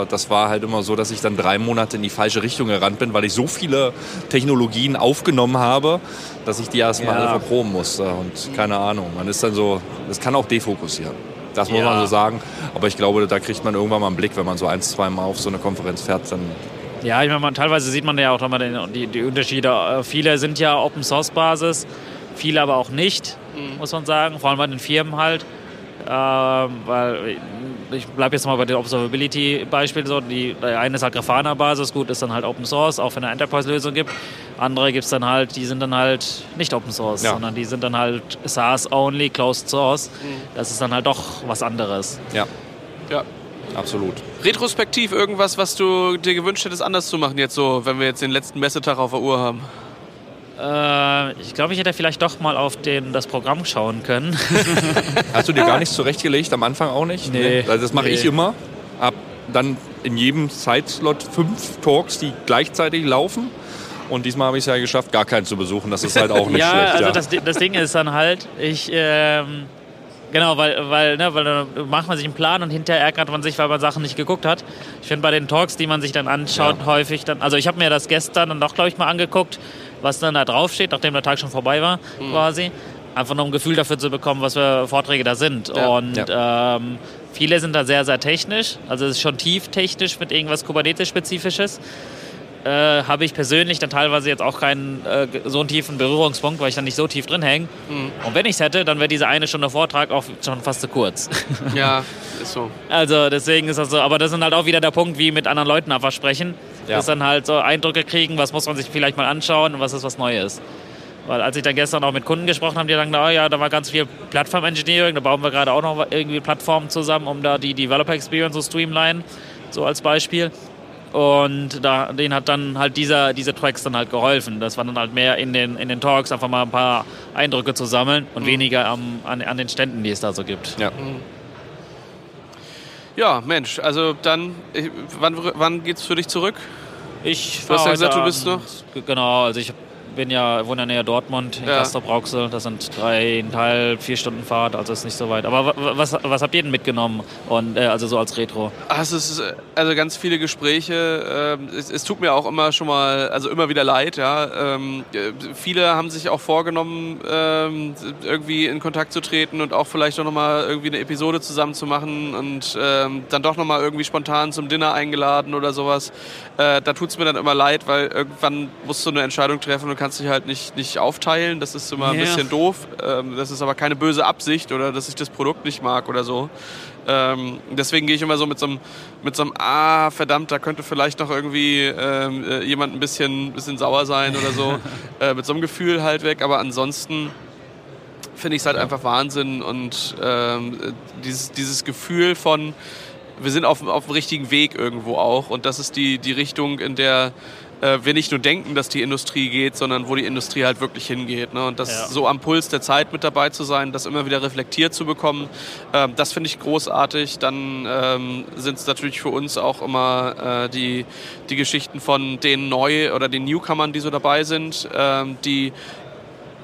das war halt immer so, dass ich dann drei Monate in die falsche Richtung gerannt bin, weil ich so viele Technologien aufgenommen habe, dass ich die erstmal ja. alle verproben musste. Und keine Ahnung, man ist dann so, das kann auch defokussieren. Das muss ja. man so sagen. Aber ich glaube, da kriegt man irgendwann mal einen Blick, wenn man so ein, zwei Mal auf so eine Konferenz fährt, dann ja, ich meine, man, teilweise sieht man ja auch nochmal die, die Unterschiede. Äh, viele sind ja Open Source Basis, viele aber auch nicht, mhm. muss man sagen. Vor allem bei den Firmen halt. Ähm, weil ich bleibe jetzt mal bei dem Observability-Beispiel. So, die, der eine ist halt Grafana-Basis, gut, ist dann halt Open Source, auch wenn es eine Enterprise-Lösung gibt. Andere gibt es dann halt, die sind dann halt nicht Open Source, ja. sondern die sind dann halt SaaS-only, Closed Source. Mhm. Das ist dann halt doch was anderes. Ja. Ja, absolut. Retrospektiv irgendwas, was du dir gewünscht hättest, anders zu machen, jetzt so, wenn wir jetzt den letzten Messetag auf der Uhr haben? Äh, ich glaube, ich hätte vielleicht doch mal auf den, das Programm schauen können. <laughs> Hast du dir gar nichts zurechtgelegt, am Anfang auch nicht? Nee. Also das mache nee. ich immer. Hab dann in jedem Zeitslot fünf Talks, die gleichzeitig laufen. Und diesmal habe ich es ja geschafft, gar keinen zu besuchen. Das ist halt auch nicht <laughs> ja, schlecht. Also ja, also das, das Ding ist dann halt, ich... Ähm, Genau, weil, weil, ne, weil dann macht man sich einen Plan und hinterher ärgert man sich, weil man Sachen nicht geguckt hat. Ich finde bei den Talks, die man sich dann anschaut, ja. häufig dann. Also ich habe mir das gestern dann doch, glaube ich, mal angeguckt, was dann da draufsteht, nachdem der Tag schon vorbei war, mhm. quasi. Einfach nur ein Gefühl dafür zu bekommen, was für Vorträge da sind. Ja. Und ja. Ähm, viele sind da sehr, sehr technisch. Also es ist schon tief technisch mit irgendwas Kubernetes-Spezifisches äh, habe ich persönlich dann teilweise jetzt auch keinen äh, so einen tiefen Berührungspunkt, weil ich dann nicht so tief drin hänge. Mhm. Und wenn ich es hätte, dann wäre diese eine Stunde Vortrag auch schon fast zu kurz. Ja, <laughs> ist so. Also deswegen ist das so. Aber das ist halt auch wieder der Punkt, wie mit anderen Leuten einfach sprechen. Ja. Dass dann halt so Eindrücke kriegen, was muss man sich vielleicht mal anschauen und was ist was Neues. Weil als ich dann gestern auch mit Kunden gesprochen habe, die dann, oh ja, da war ganz viel Plattform-Engineering, da bauen wir gerade auch noch irgendwie Plattformen zusammen, um da die Developer Experience zu streamline, so als Beispiel. Und da, denen hat dann halt dieser, diese Tracks dann halt geholfen. Das war dann halt mehr in den, in den Talks, einfach mal ein paar Eindrücke zu sammeln und mhm. weniger am, an, an den Ständen, die es da so gibt. Ja. Mhm. Ja, Mensch, also dann, ich, wann, wann geht's für dich zurück? Ich du hast ja gesagt, du bist noch. Genau, also ich habe bin ja, wohne in der Nähe Dortmund, in ja. Castrop-Rauxel. Das sind dreieinhalb, vier Stunden Fahrt, also ist nicht so weit. Aber was, was habt ihr denn mitgenommen? Und, äh, also so als Retro? Ach, es ist also ganz viele Gespräche. Ähm, es, es, tut mir auch immer schon mal, also immer wieder leid, ja. Ähm, viele haben sich auch vorgenommen, ähm, irgendwie in Kontakt zu treten und auch vielleicht auch nochmal irgendwie eine Episode zusammen zu machen und ähm, dann doch nochmal irgendwie spontan zum Dinner eingeladen oder sowas. Äh, da tut es mir dann immer leid, weil irgendwann musst du eine Entscheidung treffen und kannst kannst dich halt nicht, nicht aufteilen. Das ist immer ein yeah. bisschen doof. Ähm, das ist aber keine böse Absicht oder dass ich das Produkt nicht mag oder so. Ähm, deswegen gehe ich immer so mit so einem, mit so einem, ah, verdammt, da könnte vielleicht noch irgendwie ähm, äh, jemand ein bisschen, bisschen sauer sein oder so. <laughs> äh, mit so einem Gefühl halt weg. Aber ansonsten finde ich es halt ja. einfach Wahnsinn und ähm, dieses, dieses Gefühl von, wir sind auf, auf dem richtigen Weg irgendwo auch und das ist die, die Richtung, in der äh, wir nicht nur denken, dass die Industrie geht, sondern wo die Industrie halt wirklich hingeht. Ne? Und das ja. so am Puls der Zeit mit dabei zu sein, das immer wieder reflektiert zu bekommen, äh, das finde ich großartig. Dann ähm, sind es natürlich für uns auch immer äh, die, die Geschichten von den Neu- oder den Newcomern, die so dabei sind, ähm, die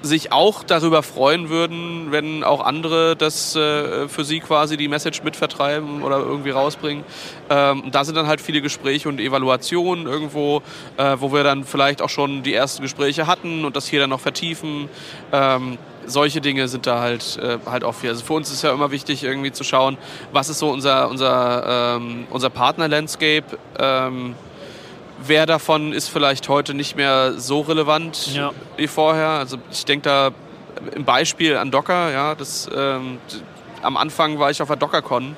sich auch darüber freuen würden, wenn auch andere das äh, für sie quasi die Message mitvertreiben oder irgendwie rausbringen. Ähm, da sind dann halt viele Gespräche und Evaluationen irgendwo, äh, wo wir dann vielleicht auch schon die ersten Gespräche hatten und das hier dann noch vertiefen. Ähm, solche Dinge sind da halt, äh, halt auch viel. Also für uns ist ja immer wichtig, irgendwie zu schauen, was ist so unser, unser, ähm, unser Partner-Landscape. Ähm, wer davon ist vielleicht heute nicht mehr so relevant ja. wie vorher. Also ich denke da im Beispiel an Docker, ja, das, ähm, am Anfang war ich auf der DockerCon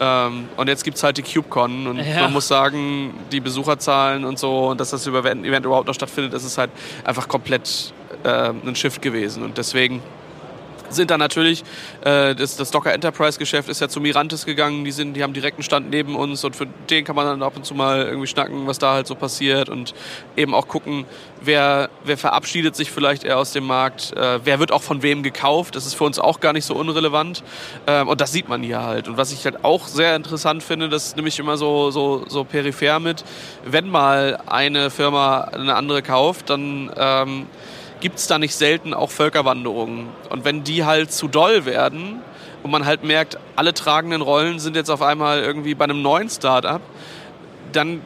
ähm, und jetzt gibt es halt die KubeCon und ja. man muss sagen, die Besucherzahlen und so und dass das Event überhaupt noch stattfindet, das ist halt einfach komplett äh, ein Shift gewesen und deswegen sind dann natürlich, äh, das, das Docker Enterprise Geschäft ist ja zu Mirantis gegangen, die, sind, die haben direkt einen Stand neben uns und für den kann man dann ab und zu mal irgendwie schnacken, was da halt so passiert und eben auch gucken, wer, wer verabschiedet sich vielleicht eher aus dem Markt, äh, wer wird auch von wem gekauft, das ist für uns auch gar nicht so unrelevant. Ähm, und das sieht man hier halt. Und was ich halt auch sehr interessant finde, das nehme ich immer so, so, so peripher mit, wenn mal eine Firma eine andere kauft, dann ähm, gibt es da nicht selten auch Völkerwanderungen. Und wenn die halt zu doll werden und man halt merkt, alle tragenden Rollen sind jetzt auf einmal irgendwie bei einem neuen Startup, dann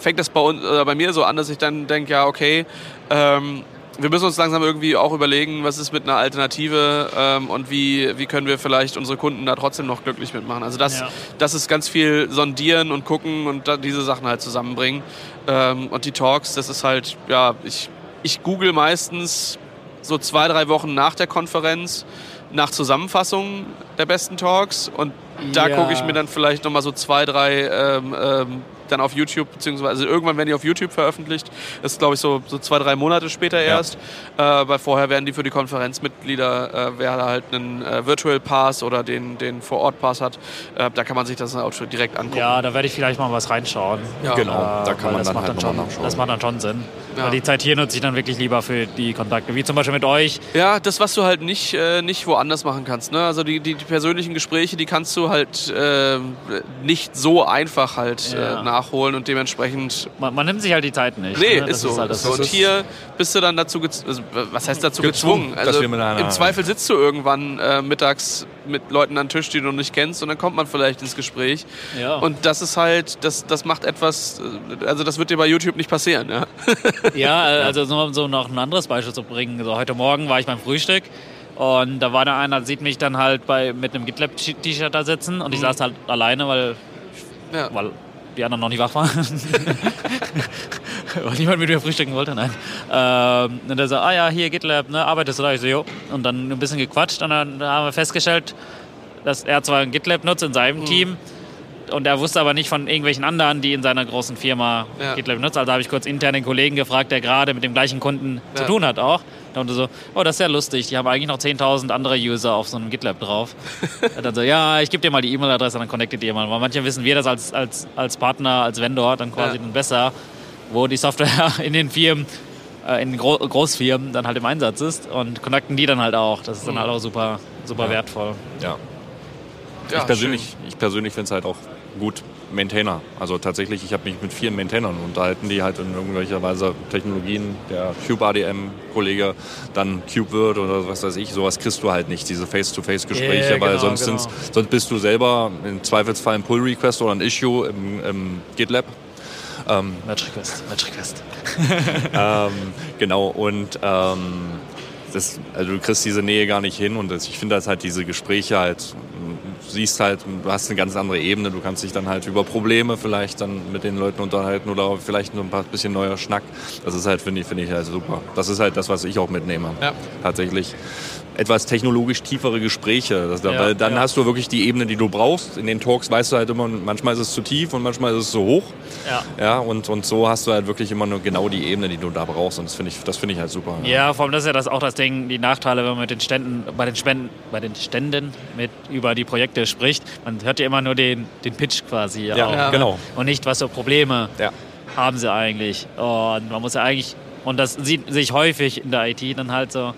fängt das bei, uns, oder bei mir so an, dass ich dann denke, ja, okay, ähm, wir müssen uns langsam irgendwie auch überlegen, was ist mit einer Alternative ähm, und wie, wie können wir vielleicht unsere Kunden da trotzdem noch glücklich mitmachen. Also das, ja. das ist ganz viel sondieren und gucken und diese Sachen halt zusammenbringen. Ähm, und die Talks, das ist halt, ja, ich ich google meistens so zwei, drei Wochen nach der Konferenz nach Zusammenfassungen der besten Talks und da ja. gucke ich mir dann vielleicht nochmal so zwei, drei ähm, ähm, dann auf YouTube, beziehungsweise also irgendwann werden die auf YouTube veröffentlicht. Das ist, glaube ich, so, so zwei, drei Monate später erst. Ja. Äh, weil vorher werden die für die Konferenzmitglieder, äh, wer halt einen äh, Virtual Pass oder den, den Vor-Ort-Pass hat, äh, da kann man sich das auch schon direkt angucken. Ja, da werde ich vielleicht mal was reinschauen. Ja. Genau, da kann man dann halt dann schon, nachschauen. Das macht dann schon Sinn. Ja. Weil die Zeit hier nutze ich dann wirklich lieber für die Kontakte, wie zum Beispiel mit euch. Ja, das, was du halt nicht, äh, nicht woanders machen kannst. Ne? Also die, die, die, persönlichen Gespräche, die kannst du halt äh, nicht so einfach halt ja. nachholen und dementsprechend. Man, man, nimmt sich halt die Zeit nicht. Nee, ne? ist, so. Ist halt so. Und hier bist du dann dazu gezwungen. Also, was heißt dazu gezwungen? gezwungen? Also im Zweifel sitzt du irgendwann äh, mittags mit Leuten an Tisch, die du nicht kennst, und dann kommt man vielleicht ins Gespräch. Ja. Und das ist halt, das, das macht etwas, also das wird dir bei YouTube nicht passieren. Ja, ja <laughs> also so, so noch ein anderes Beispiel zu bringen. Also heute Morgen war ich beim Frühstück. Und da war da einer, sieht mich dann halt bei, mit einem GitLab-T-Shirt da sitzen und ich mhm. saß halt alleine, weil, ja. weil die anderen noch nicht wach waren. <laughs> Weil niemand mit mir frühstücken wollte, nein. Ähm, und er so, ah ja, hier GitLab, ne, arbeitest du da? Ich so, jo. Und dann ein bisschen gequatscht und dann haben wir festgestellt, dass er zwar ein GitLab nutzt in seinem mhm. Team, und er wusste aber nicht von irgendwelchen anderen, die in seiner großen Firma ja. GitLab nutzen. Also habe ich kurz intern den Kollegen gefragt, der gerade mit dem gleichen Kunden ja. zu tun hat auch. Und so, oh, das ist ja lustig, die haben eigentlich noch 10.000 andere User auf so einem GitLab drauf. <laughs> dann so, ja, ich gebe dir mal die E-Mail-Adresse, dann connectet ihr mal. Weil manche wissen wir das als, als, als Partner, als Vendor dann quasi ja. dann besser, wo die Software <laughs> in den Firmen äh, in Gro Großfirmen dann halt im Einsatz ist und connecten die dann halt auch. Das ist dann mhm. halt auch super, super ja. wertvoll. Ja. ja ich persönlich, persönlich finde es halt auch gut Maintainer. Also tatsächlich, ich habe mich mit vielen Maintainern unterhalten, die halt in irgendwelcher Weise Technologien, der Cube-ADM-Kollege dann Cube wird oder was weiß ich, sowas kriegst du halt nicht, diese Face-to-Face-Gespräche, yeah, weil genau, sonst, genau. sonst bist du selber im Zweifelsfall ein Pull-Request oder ein Issue im, im GitLab. Ähm, Match Request, Match Request. <laughs> ähm, genau, und ähm, das, also du kriegst diese Nähe gar nicht hin und das, ich finde, dass halt diese Gespräche halt siehst halt, du hast eine ganz andere Ebene, du kannst dich dann halt über Probleme vielleicht dann mit den Leuten unterhalten oder vielleicht nur ein paar bisschen neuer Schnack. Das ist halt, finde ich, finde ich halt super. Das ist halt das, was ich auch mitnehme. Ja. Tatsächlich etwas technologisch tiefere Gespräche. Das, ja, weil dann ja. hast du wirklich die Ebene, die du brauchst. In den Talks weißt du halt immer, manchmal ist es zu tief und manchmal ist es zu hoch. Ja. ja und, und so hast du halt wirklich immer nur genau die Ebene, die du da brauchst. Und das finde ich, das ich halt super. Ja, vor allem das ist ja das auch das Ding, die Nachteile, wenn man mit den Ständen, bei den Spenden, bei den Ständen mit über die Projekte spricht. Man hört ja immer nur den, den Pitch quasi. Ja, genau. Und nicht, was für Probleme haben sie eigentlich. Und man muss ja eigentlich, und das sieht sich häufig in der IT dann halt so,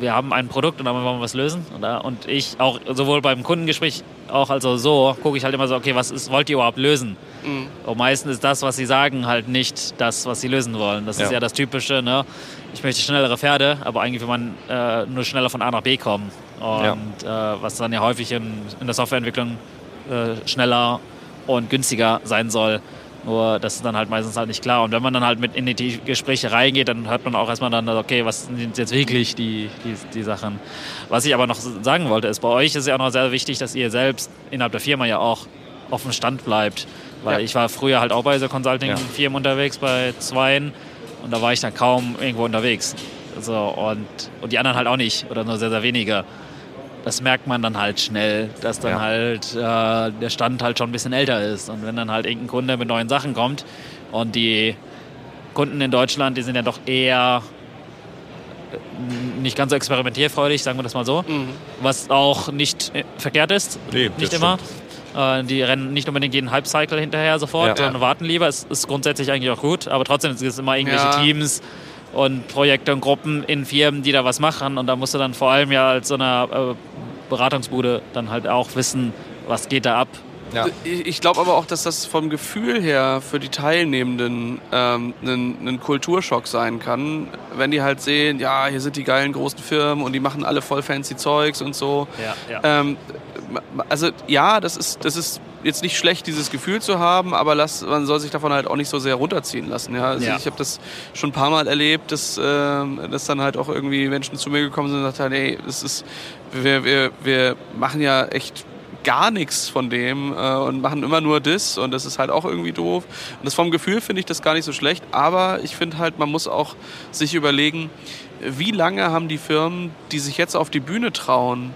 wir haben ein Produkt und damit wollen wir was lösen. Und ich auch sowohl beim Kundengespräch auch also so gucke ich halt immer so, okay, was ist, wollt ihr überhaupt lösen? Mhm. Und meistens ist das, was sie sagen, halt nicht das, was sie lösen wollen. Das ja. ist ja das Typische, ne? Ich möchte schnellere Pferde, aber eigentlich will man äh, nur schneller von A nach B kommen. Und ja. äh, was dann ja häufig in, in der Softwareentwicklung äh, schneller und günstiger sein soll. Nur das ist dann halt meistens halt nicht klar. Und wenn man dann halt mit in die Gespräche reingeht, dann hört man auch erstmal dann, okay, was sind jetzt wirklich die, die, die Sachen. Was ich aber noch sagen wollte, ist, bei euch ist es ja auch noch sehr wichtig, dass ihr selbst innerhalb der Firma ja auch auf dem Stand bleibt. Weil ja. ich war früher halt auch bei so Consulting-Firmen ja. unterwegs, bei zweien. Und da war ich dann kaum irgendwo unterwegs. So, und, und die anderen halt auch nicht. Oder nur sehr, sehr wenige das merkt man dann halt schnell, dass dann ja. halt äh, der Stand halt schon ein bisschen älter ist. Und wenn dann halt irgendein Kunde mit neuen Sachen kommt und die Kunden in Deutschland, die sind ja doch eher äh, nicht ganz so experimentierfreudig, sagen wir das mal so. Mhm. Was auch nicht äh, verkehrt ist, nee, nicht immer. Äh, die rennen nicht unbedingt jeden Hype-Cycle hinterher sofort, ja. sondern warten lieber. Es ist grundsätzlich eigentlich auch gut, aber trotzdem ist es immer irgendwelche ja. Teams, und Projekte und Gruppen in Firmen, die da was machen. Und da musst du dann vor allem ja als so eine äh, Beratungsbude dann halt auch wissen, was geht da ab. Ja. Ich glaube aber auch, dass das vom Gefühl her für die Teilnehmenden ähm, ein, ein, Kulturschock sein kann, wenn die halt sehen, ja, hier sind die geilen großen Firmen und die machen alle voll fancy Zeugs und so. Ja, ja. Ähm, also ja, das ist, das ist jetzt nicht schlecht, dieses Gefühl zu haben, aber lass, man soll sich davon halt auch nicht so sehr runterziehen lassen. Ja? Also ja. Ich habe das schon ein paar Mal erlebt, dass, äh, dass dann halt auch irgendwie Menschen zu mir gekommen sind und gesagt haben, hey, das ist, wir, wir, wir machen ja echt gar nichts von dem äh, und machen immer nur das und das ist halt auch irgendwie doof. Und das vom Gefühl finde ich das gar nicht so schlecht, aber ich finde halt, man muss auch sich überlegen, wie lange haben die Firmen, die sich jetzt auf die Bühne trauen,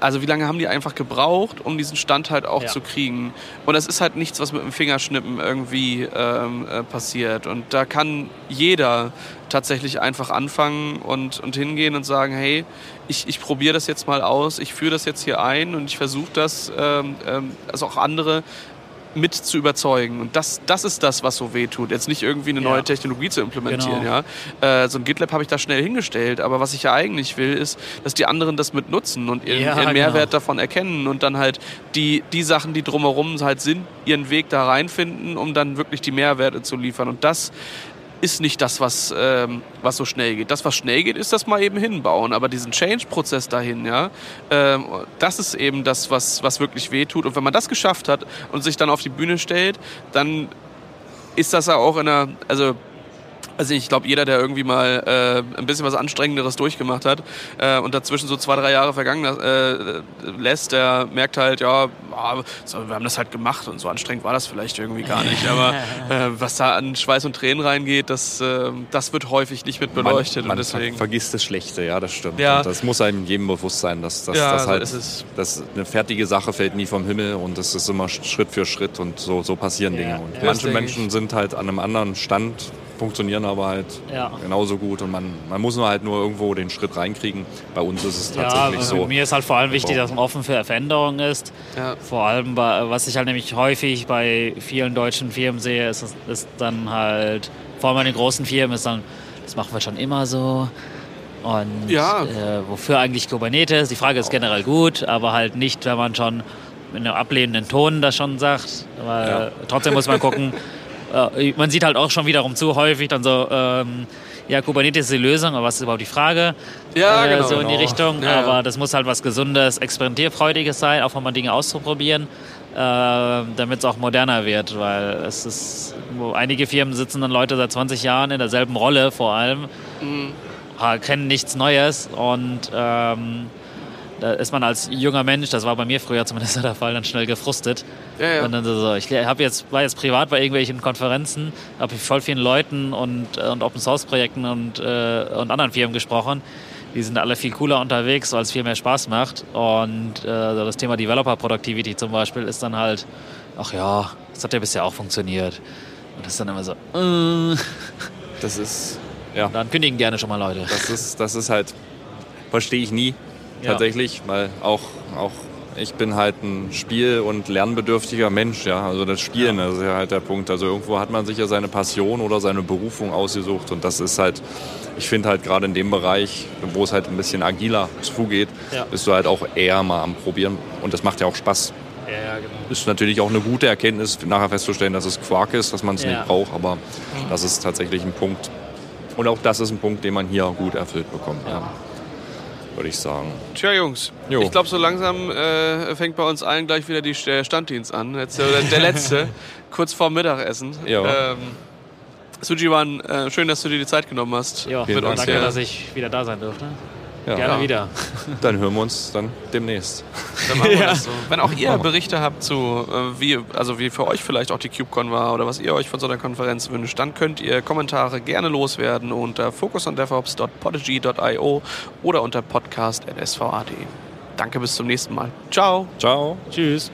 also wie lange haben die einfach gebraucht, um diesen Stand halt auch ja. zu kriegen? Und das ist halt nichts, was mit dem Fingerschnippen irgendwie ähm, äh, passiert. Und da kann jeder tatsächlich einfach anfangen und, und hingehen und sagen, hey, ich, ich probiere das jetzt mal aus, ich führe das jetzt hier ein und ich versuche das, ähm, ähm, also auch andere mit zu überzeugen. Und das, das ist das, was so weh tut. Jetzt nicht irgendwie eine ja. neue Technologie zu implementieren. Genau. Ja? Äh, so ein GitLab habe ich da schnell hingestellt. Aber was ich ja eigentlich will, ist, dass die anderen das mit nutzen und ihren, ja, ihren Mehrwert genau. davon erkennen und dann halt die, die Sachen, die drumherum halt sind, ihren Weg da reinfinden, um dann wirklich die Mehrwerte zu liefern. Und das ist nicht das, was, ähm, was so schnell geht. Das, was schnell geht, ist das mal eben hinbauen. Aber diesen Change-Prozess dahin, ja, ähm, das ist eben das, was, was wirklich wehtut. Und wenn man das geschafft hat und sich dann auf die Bühne stellt, dann ist das ja auch in einer, also also ich glaube, jeder, der irgendwie mal äh, ein bisschen was Anstrengenderes durchgemacht hat äh, und dazwischen so zwei, drei Jahre vergangen äh, lässt, der merkt halt, ja, ah, so, wir haben das halt gemacht und so anstrengend war das vielleicht irgendwie gar nicht. Aber <laughs> äh, was da an Schweiß und Tränen reingeht, das, äh, das wird häufig nicht mit beleuchtet. Man, man und deswegen vergisst das Schlechte, ja, das stimmt. Ja. Und das muss einem jedem bewusst sein, dass, dass, ja, dass halt dass eine fertige Sache fällt nie vom Himmel und das ist immer Schritt für Schritt und so, so passieren ja. Dinge. Und ja, manche Menschen sind halt an einem anderen Stand funktionieren aber halt ja. genauso gut und man, man muss nur halt nur irgendwo den Schritt reinkriegen. Bei uns ist es tatsächlich ja, so. Mir ist halt vor allem wichtig, dass man offen für Veränderungen ist. Ja. Vor allem, bei, was ich halt nämlich häufig bei vielen deutschen Firmen sehe, ist, ist dann halt, vor allem bei den großen Firmen, ist dann, das machen wir schon immer so. Und ja. äh, wofür eigentlich Kubernetes? Die Frage ist generell gut, aber halt nicht, wenn man schon mit einem ablehnenden Ton das schon sagt. Weil ja. trotzdem muss man gucken, <laughs> äh, man sieht halt auch schon wiederum zu häufig dann so, ähm, ja, Kubernetes ist die Lösung, aber was ist überhaupt die Frage? Ja, äh, genau. So in die genau. Richtung. Ja, aber das muss halt was Gesundes, Experimentierfreudiges sein, auch mal Dinge auszuprobieren, äh, damit es auch moderner wird, weil es ist, wo einige Firmen sitzen dann Leute seit 20 Jahren in derselben Rolle vor allem, mhm. kennen nichts Neues und ähm, da ist man als junger Mensch, das war bei mir früher zumindest <laughs> der Fall, dann schnell gefrustet. Ja, ja. Und dann so, ich hab jetzt, war jetzt privat bei irgendwelchen Konferenzen, habe mit voll vielen Leuten und, und Open Source Projekten und, äh, und anderen Firmen gesprochen. Die sind alle viel cooler unterwegs, weil es viel mehr Spaß macht. Und äh, das Thema Developer Productivity zum Beispiel ist dann halt, ach ja, das hat ja bisher auch funktioniert. Und das ist dann immer so, äh. Das ist, ja. Und dann kündigen gerne schon mal Leute. Das ist, das ist halt, verstehe ich nie, tatsächlich, ja. weil auch, auch ich bin halt ein spiel- und lernbedürftiger Mensch, ja. Also das Spielen, ja. das ist ja halt der Punkt. Also irgendwo hat man sich ja seine Passion oder seine Berufung ausgesucht und das ist halt, ich finde halt gerade in dem Bereich, wo es halt ein bisschen agiler zugeht, ja. bist du halt auch eher mal am Probieren und das macht ja auch Spaß. Ja, genau. Ist natürlich auch eine gute Erkenntnis, nachher festzustellen, dass es Quark ist, dass man es ja. nicht braucht, aber mhm. das ist tatsächlich ein Punkt. Und auch das ist ein Punkt, den man hier gut erfüllt bekommt. Ja würde ich sagen. Tja, Jungs, jo. ich glaube, so langsam äh, fängt bei uns allen gleich wieder die Standdienst an. Jetzt, äh, der letzte, <laughs> kurz vor Mittagessen. Ja. Ähm, Sujiwan, äh, schön, dass du dir die Zeit genommen hast. Ja, danke, dass ich wieder da sein durfte. Ja. Gerne ja. wieder. <laughs> Dann hören wir uns dann demnächst. Dann machen wir ja. das so. Wenn auch ihr Berichte habt zu, äh, wie, also wie für euch vielleicht auch die CubeCon war oder was ihr euch von so einer Konferenz wünscht, dann könnt ihr Kommentare gerne loswerden unter focusondevops.podigy.io oder unter podcast.sva.de. Danke, bis zum nächsten Mal. Ciao. Ciao. Tschüss.